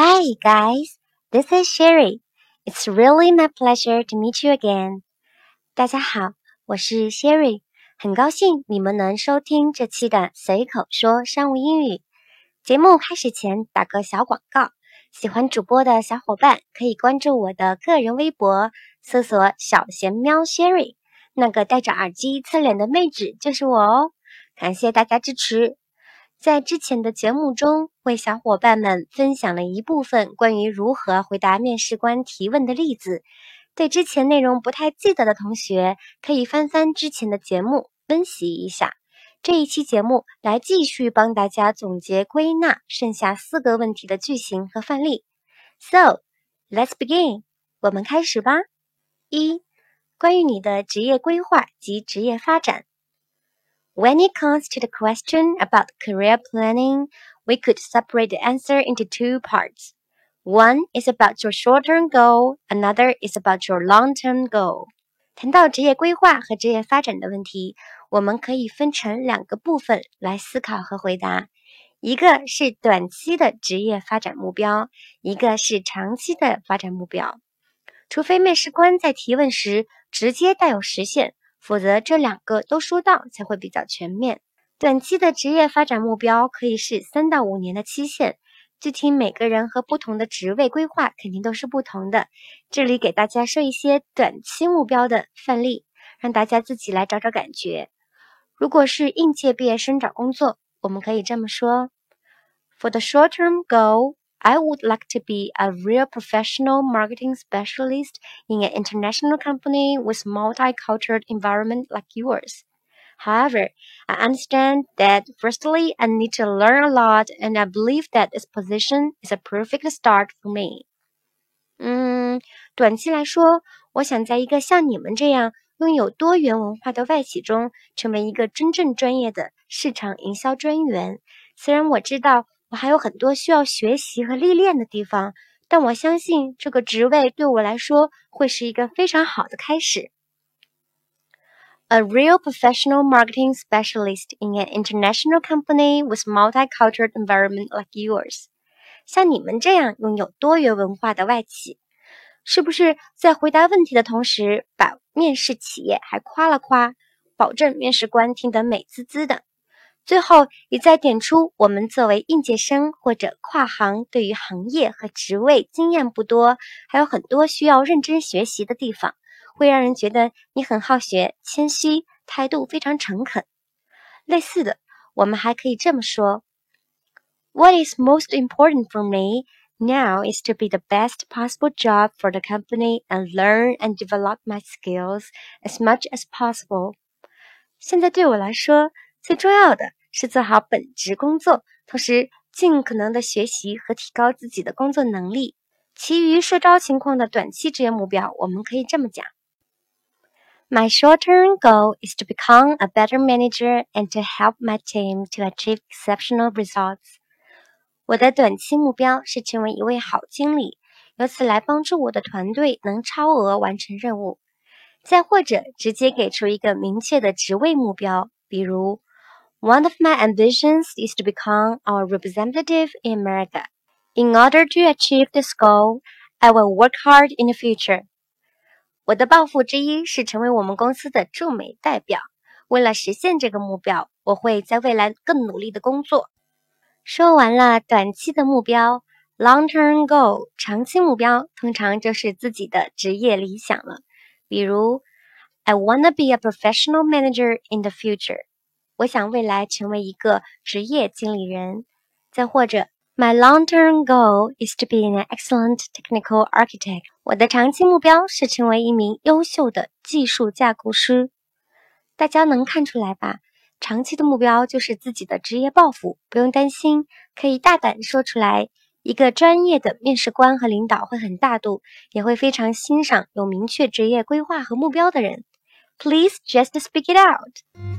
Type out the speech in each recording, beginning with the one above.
Hi, guys, this is Sherry. It's really my pleasure to meet you again. 大家好，我是 Sherry，很高兴你们能收听这期的随口说商务英语。节目开始前打个小广告，喜欢主播的小伙伴可以关注我的个人微博，搜索“小贤喵 Sherry”，那个戴着耳机侧脸的妹纸就是我哦。感谢大家支持。在之前的节目中，为小伙伴们分享了一部分关于如何回答面试官提问的例子。对之前内容不太记得的同学，可以翻翻之前的节目温习一下。这一期节目来继续帮大家总结归纳剩下四个问题的句型和范例。So let's begin，我们开始吧。一、关于你的职业规划及职业发展。When it comes to the question about career planning, we could separate the answer into two parts. One is about your short-term goal, another is about your long-term goal. 谈到职业规划和职业发展的问题，我们可以分成两个部分来思考和回答。一个是短期的职业发展目标，一个是长期的发展目标。除非面试官在提问时直接带有实现。 否则，这两个都说到才会比较全面。短期的职业发展目标可以是三到五年的期限，具体每个人和不同的职位规划肯定都是不同的。这里给大家说一些短期目标的范例，让大家自己来找找感觉。如果是应届毕业生找工作，我们可以这么说：For the short-term goal. I would like to be a real professional marketing specialist in an international company with multicultural environment like yours. However, I understand that firstly, I need to learn a lot, and I believe that this position is a perfect start for me. 嗯，短期来说，我想在一个像你们这样拥有多元文化的外企中，成为一个真正专业的市场营销专员。虽然我知道 我还有很多需要学习和历练的地方，但我相信这个职位对我来说会是一个非常好的开始。A real professional marketing specialist in an international company with multicultural environment like yours，像你们这样拥有多元文化的外企，是不是在回答问题的同时，把面试企业还夸了夸，保证面试官听得美滋滋的？最后，也再点出我们作为应届生或者跨行，对于行业和职位经验不多，还有很多需要认真学习的地方，会让人觉得你很好学、谦虚，态度非常诚恳。类似的，我们还可以这么说：What is most important for me now is to be the best possible job for the company and learn and develop my skills as much as possible。现在对我来说，最重要的。是做好本职工作，同时尽可能的学习和提高自己的工作能力。其余社招情况的短期职业目标，我们可以这么讲：My short-term goal is to become a better manager and to help my team to achieve exceptional results。我的短期目标是成为一位好经理，由此来帮助我的团队能超额完成任务。再或者直接给出一个明确的职位目标，比如。One of my ambitions is to become our representative in America. In order to achieve this goal, I will work hard in the future. 我的抱负之一是成为我们公司的驻美代表。为了实现这个目标，我会在未来更努力的工作。说完了短期的目标，long-term goal，长期目标通常就是自己的职业理想了。比如，I wanna be a professional manager in the future. 我想未来成为一个职业经理人。再或者，My long-term goal is to be an excellent technical architect。我的长期目标是成为一名优秀的技术架构师。大家能看出来吧？长期的目标就是自己的职业抱负，不用担心，可以大胆说出来。一个专业的面试官和领导会很大度，也会非常欣赏有明确职业规划和目标的人。Please just speak it out。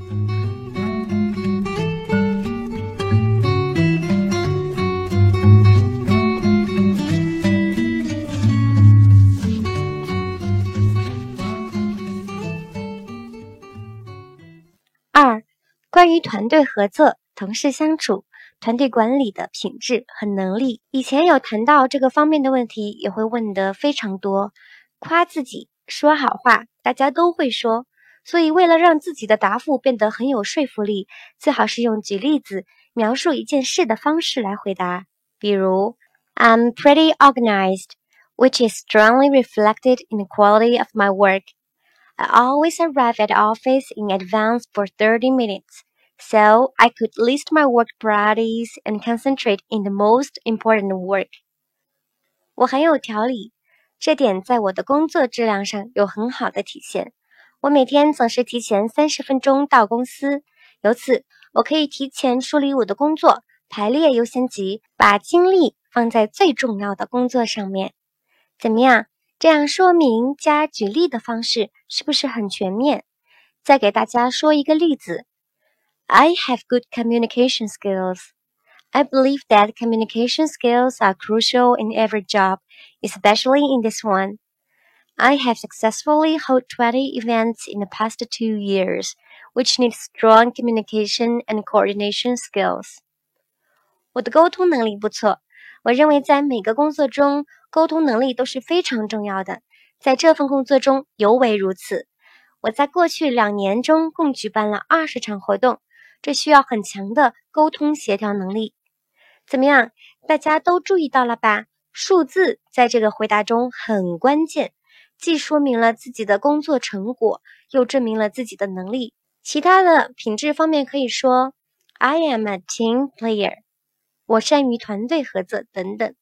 关于团队合作、同事相处、团队管理的品质和能力。以前有谈到这个方面的问题，也会问得非常多。夸自己说好话，大家都会说，所以为了让自己的答复变得很有说服力，最好是用举例子描述一件事的方式来回答。比如，I'm pretty organized, which is strongly reflected in the quality of my work. I always arrive at office in advance for 30 minutes, so I could list my work priorities and concentrate in the most important work. 我很有条理，这点在我的工作质量上有很好的体现。我每天总是提前三十分钟到公司，由此我可以提前梳理我的工作，排列优先级，把精力放在最重要的工作上面。怎么样？这样说明加举例的方式是不是很全面？再给大家说一个例子：I have good communication skills. I believe that communication skills are crucial in every job, especially in this one. I have successfully held 20 events in the past two years, which need strong communication and coordination skills. 我的沟通能力不错，我认为在每个工作中， 沟通能力都是非常重要的，在这份工作中尤为如此。我在过去两年中共举办了二十场活动，这需要很强的沟通协调能力。怎么样，大家都注意到了吧？数字在这个回答中很关键，既说明了自己的工作成果，又证明了自己的能力。其他的品质方面可以说：I am a team player。我善于团队合作等等，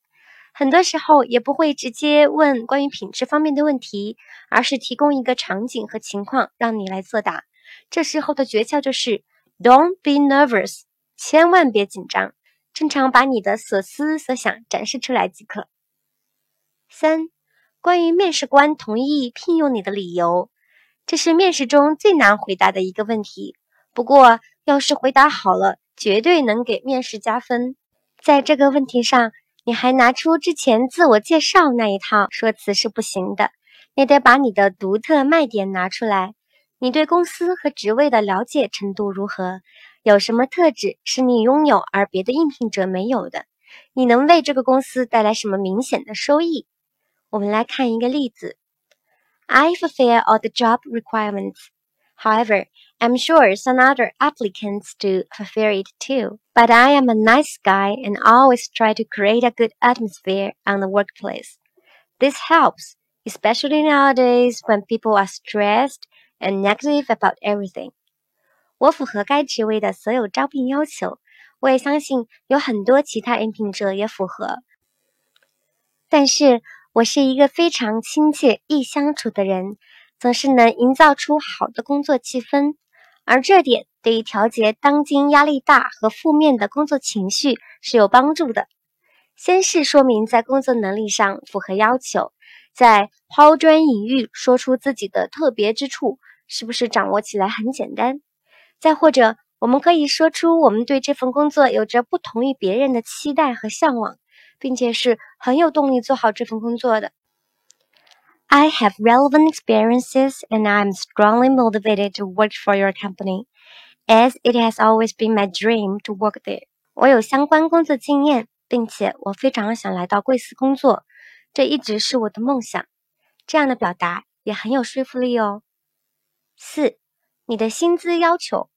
很多时候也不会直接问关于品质方面的问题，而是提供一个场景和情况让你来作答。这时候的诀窍就是 Don't be nervous，千万别紧张，正常把你的所思所想展示出来即可。三、关于面试官同意聘用你的理由，这是面试中最难回答的一个问题。不过要是回答好了，绝对能给面试加分。在这个问题上，你还拿出之前自我介绍那一套说辞是不行的，你得把你的独特卖点拿出来。你对公司和职位的了解程度如何？有什么特质是你拥有而别的应聘者没有的？你能为这个公司带来什么明显的收益？我们来看一个例子：I fulfill all the job requirements. However, I'm sure some other applicants do fulfill it too. But I am a nice guy and always try to create a good atmosphere on the workplace. This helps, especially nowadays when people are stressed and negative about everything. 我符合该职位的所有招聘要求，我也相信有很多其他应聘者也符合。但是我是一个非常亲切、易相处的人。总是能营造出好的工作气氛， 而这点对于调节当今压力大和负面的工作情绪是有帮助的。先是说明在工作能力上符合要求，再抛砖引玉，说出自己的特别之处，是不是掌握起来很简单？再或者，我们可以说出我们对这份工作有着不同于别人的期待和向往，并且是很有动力做好这份工作的。I have relevant experiences and I am strongly motivated to work for your company, as it has always been my dream to work there. 我有相关工作经验，并且我非常想来到贵司工作，这一直是我的梦想。这样的表达也很有说服力哦。四，你的薪资要求，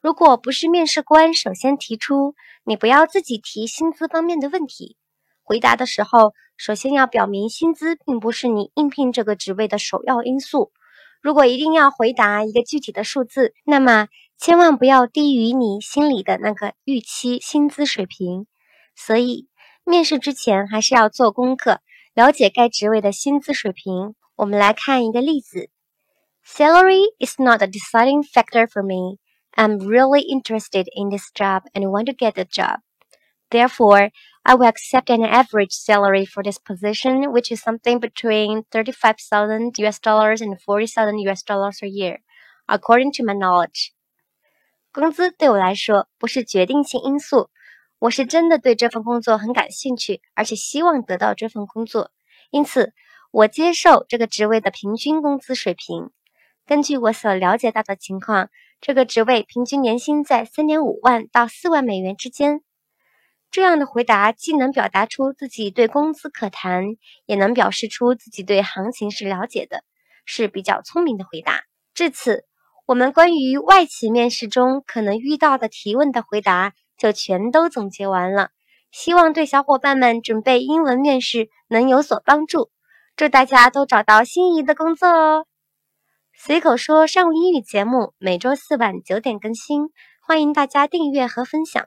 如果不是面试官首先提出，你不要自己提薪资方面的问题。回答的时候，首先要表明薪资并不是你应聘这个职位的首要因素。如果一定要回答一个具体的数字，那么千万不要低于你心里的那个预期薪资水平。所以，面试之前还是要做功课，了解该职位的薪资水平。我们来看一个例子：Salary is not a deciding factor for me. I'm really interested in this job and want to get the job. Therefore, I will accept an average salary for this position, which is something between 35,000 US dollars and 40,000 US dollars a year, according to my knowledge. 工资对我来说不是决定性因素，我是真的对这份工作很感兴趣，而且希望得到这份工作，因此我接受这个职位的平均工资水平。根据我所了解到的情况，这个职位平均年薪在3.5万到4万美元之间。这样的回答既能表达出自己对工资可谈，也能表示出自己对行情是了解的，是比较聪明的回答。至此，我们关于外企面试中可能遇到的提问的回答就全都总结完了。希望对小伙伴们准备英文面试能有所帮助。祝大家都找到心仪的工作哦！随口说商务英语节目每周四晚九点更新，欢迎大家订阅和分享。